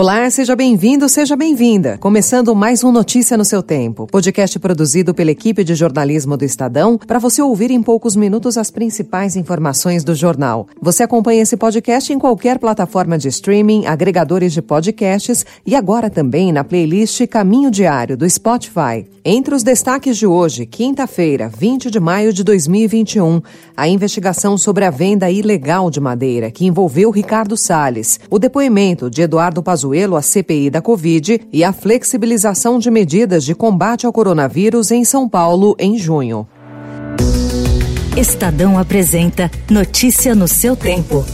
Olá, seja bem-vindo, seja bem-vinda. Começando mais um Notícia no seu tempo, podcast produzido pela equipe de jornalismo do Estadão, para você ouvir em poucos minutos as principais informações do jornal. Você acompanha esse podcast em qualquer plataforma de streaming, agregadores de podcasts e agora também na playlist Caminho Diário do Spotify. Entre os destaques de hoje, quinta-feira, 20 de maio de 2021, a investigação sobre a venda ilegal de madeira que envolveu Ricardo Salles, o depoimento de Eduardo Pazuello Pazuello à CPI da Covid e a flexibilização de medidas de combate ao coronavírus em São Paulo em junho. Estadão apresenta Notícia no seu tempo.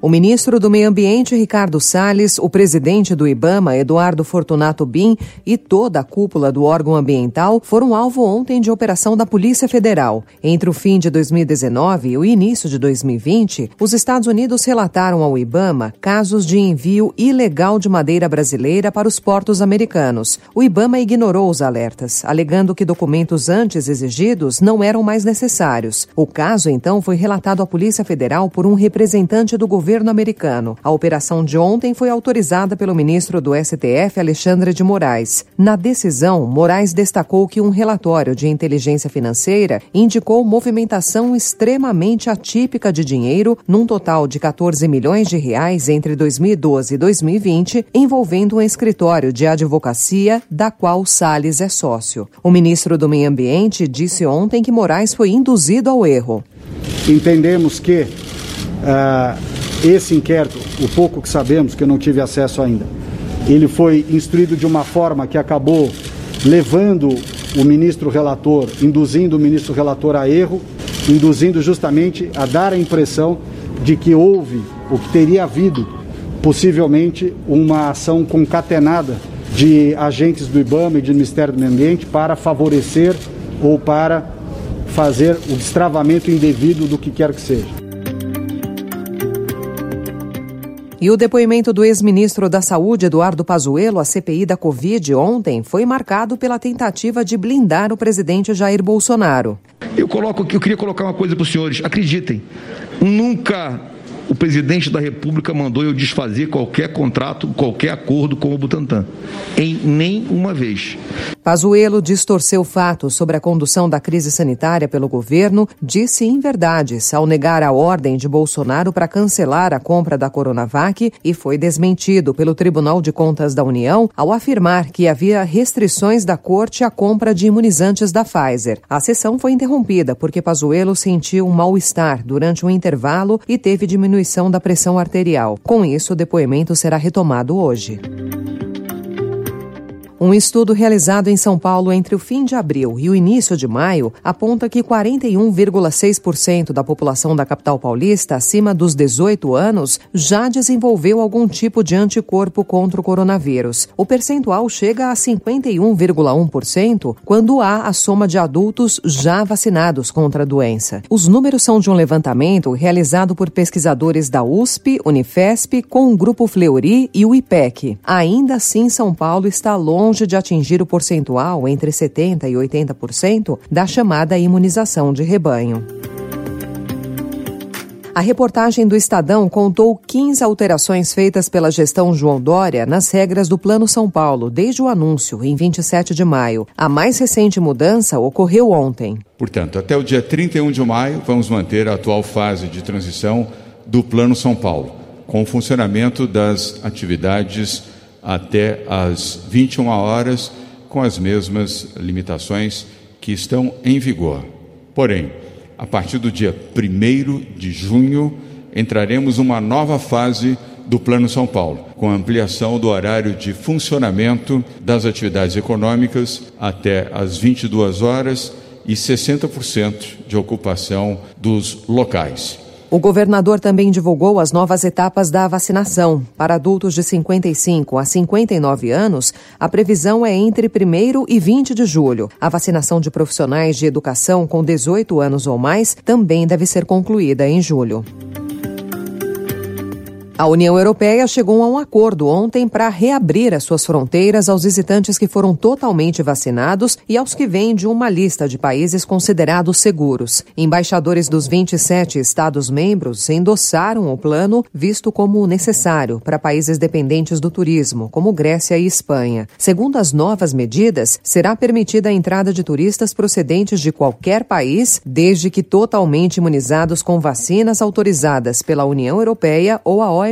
O ministro do Meio Ambiente, Ricardo Salles, o presidente do IBAMA, Eduardo Fortunato Bin, e toda a cúpula do órgão ambiental foram alvo ontem de operação da Polícia Federal. Entre o fim de 2019 e o início de 2020, os Estados Unidos relataram ao IBAMA casos de envio ilegal de madeira brasileira para os portos americanos. O IBAMA ignorou os alertas, alegando que documentos antes exigidos não eram mais necessários. O caso, então, foi relatado à Polícia Federal por um representante do governo governo americano. A operação de ontem foi autorizada pelo ministro do STF, Alexandre de Moraes. Na decisão, Moraes destacou que um relatório de inteligência financeira indicou movimentação extremamente atípica de dinheiro, num total de 14 milhões de reais entre 2012 e 2020, envolvendo um escritório de advocacia da qual Salles é sócio. O ministro do Meio Ambiente disse ontem que Moraes foi induzido ao erro. Entendemos que uh esse inquérito, o pouco que sabemos, que eu não tive acesso ainda, ele foi instruído de uma forma que acabou levando o ministro relator, induzindo o ministro relator a erro, induzindo justamente a dar a impressão de que houve, ou que teria havido, possivelmente, uma ação concatenada de agentes do IBAMA e do Ministério do Meio Ambiente para favorecer ou para fazer o destravamento indevido do que quer que seja. E o depoimento do ex-ministro da Saúde, Eduardo Pazuello, à CPI da Covid ontem, foi marcado pela tentativa de blindar o presidente Jair Bolsonaro. Eu coloco, eu queria colocar uma coisa para os senhores. Acreditem, nunca o presidente da República mandou eu desfazer qualquer contrato, qualquer acordo com o Butantan. Em nenhuma vez. Pazuello distorceu fatos sobre a condução da crise sanitária pelo governo, disse inverdades ao negar a ordem de Bolsonaro para cancelar a compra da Coronavac e foi desmentido pelo Tribunal de Contas da União ao afirmar que havia restrições da corte à compra de imunizantes da Pfizer. A sessão foi interrompida porque Pazuello sentiu um mal-estar durante um intervalo e teve diminuição da pressão arterial. Com isso, o depoimento será retomado hoje. Um estudo realizado em São Paulo entre o fim de abril e o início de maio aponta que 41,6% da população da capital paulista acima dos 18 anos já desenvolveu algum tipo de anticorpo contra o coronavírus. O percentual chega a 51,1% quando há a soma de adultos já vacinados contra a doença. Os números são de um levantamento realizado por pesquisadores da USP, Unifesp, com o Grupo Fleury e o IPEC. Ainda assim, São Paulo está longe longe de atingir o percentual entre 70% e 80% da chamada imunização de rebanho. A reportagem do Estadão contou 15 alterações feitas pela gestão João Dória nas regras do Plano São Paulo desde o anúncio, em 27 de maio. A mais recente mudança ocorreu ontem. Portanto, até o dia 31 de maio, vamos manter a atual fase de transição do Plano São Paulo, com o funcionamento das atividades até às 21 horas, com as mesmas limitações que estão em vigor. Porém, a partir do dia 1 de junho, entraremos uma nova fase do Plano São Paulo, com ampliação do horário de funcionamento das atividades econômicas até às 22 horas e 60% de ocupação dos locais. O governador também divulgou as novas etapas da vacinação. Para adultos de 55 a 59 anos, a previsão é entre 1 e 20 de julho. A vacinação de profissionais de educação com 18 anos ou mais também deve ser concluída em julho. A União Europeia chegou a um acordo ontem para reabrir as suas fronteiras aos visitantes que foram totalmente vacinados e aos que vêm de uma lista de países considerados seguros. Embaixadores dos 27 Estados-membros endossaram o plano, visto como necessário para países dependentes do turismo, como Grécia e Espanha. Segundo as novas medidas, será permitida a entrada de turistas procedentes de qualquer país, desde que totalmente imunizados com vacinas autorizadas pela União Europeia ou a OMS,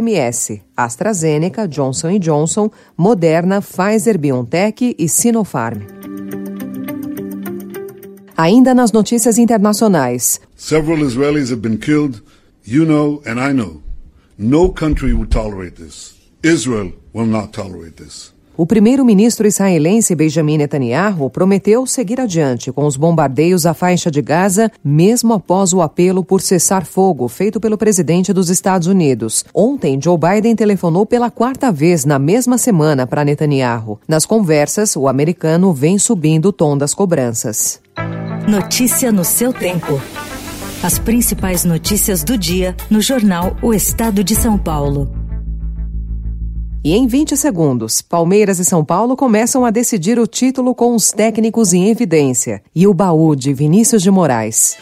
AstraZeneca, Johnson Johnson, Moderna, Pfizer BioNTech e Sinopharm. Ainda nas notícias internacionais. Several Israelis have been killed. You know and I know. No country would tolerate this. Israel will not tolerate this. O primeiro-ministro israelense Benjamin Netanyahu prometeu seguir adiante com os bombardeios à faixa de Gaza, mesmo após o apelo por cessar fogo feito pelo presidente dos Estados Unidos. Ontem, Joe Biden telefonou pela quarta vez na mesma semana para Netanyahu. Nas conversas, o americano vem subindo o tom das cobranças. Notícia no seu tempo. As principais notícias do dia no jornal O Estado de São Paulo. E em 20 segundos, Palmeiras e São Paulo começam a decidir o título com os técnicos em evidência. E o baú de Vinícius de Moraes.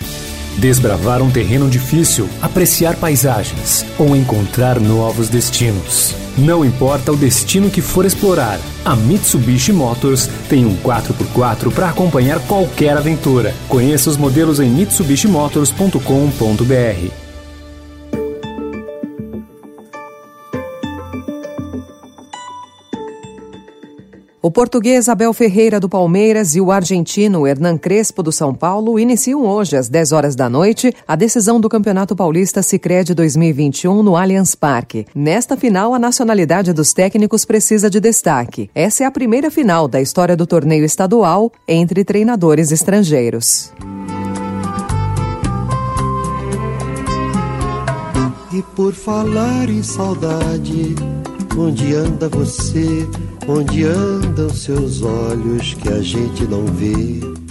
Desbravar um terreno difícil, apreciar paisagens ou encontrar novos destinos. Não importa o destino que for explorar, a Mitsubishi Motors tem um 4x4 para acompanhar qualquer aventura. Conheça os modelos em mitsubishimotors.com.br. O português Abel Ferreira do Palmeiras e o argentino Hernan Crespo do São Paulo iniciam hoje às 10 horas da noite a decisão do Campeonato Paulista Sicredi 2021 no Allianz Parque. Nesta final, a nacionalidade dos técnicos precisa de destaque. Essa é a primeira final da história do torneio estadual entre treinadores estrangeiros. E por falar em saudade, onde anda você? Onde andam seus olhos que a gente não vê?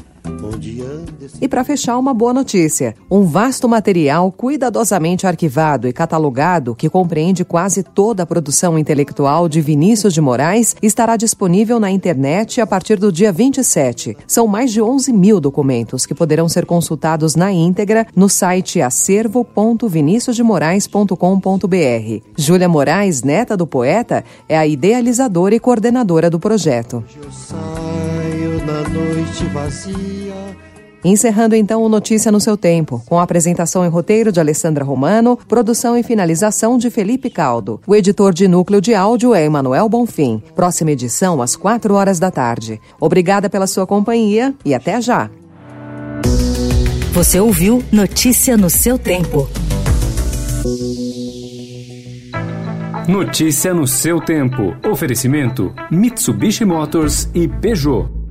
E para fechar, uma boa notícia: um vasto material cuidadosamente arquivado e catalogado, que compreende quase toda a produção intelectual de Vinícius de Moraes, estará disponível na internet a partir do dia 27. São mais de 11 mil documentos que poderão ser consultados na íntegra no site acervo.viniciusdemorais.com.br. Júlia Moraes, neta do poeta, é a idealizadora e coordenadora do projeto. Eu saio na noite vazia. Encerrando então o Notícia no seu tempo, com a apresentação em roteiro de Alessandra Romano, produção e finalização de Felipe Caldo. O editor de núcleo de áudio é Emanuel Bonfim. Próxima edição às quatro horas da tarde. Obrigada pela sua companhia e até já. Você ouviu Notícia no seu tempo. Notícia no seu tempo. Oferecimento: Mitsubishi Motors e Peugeot.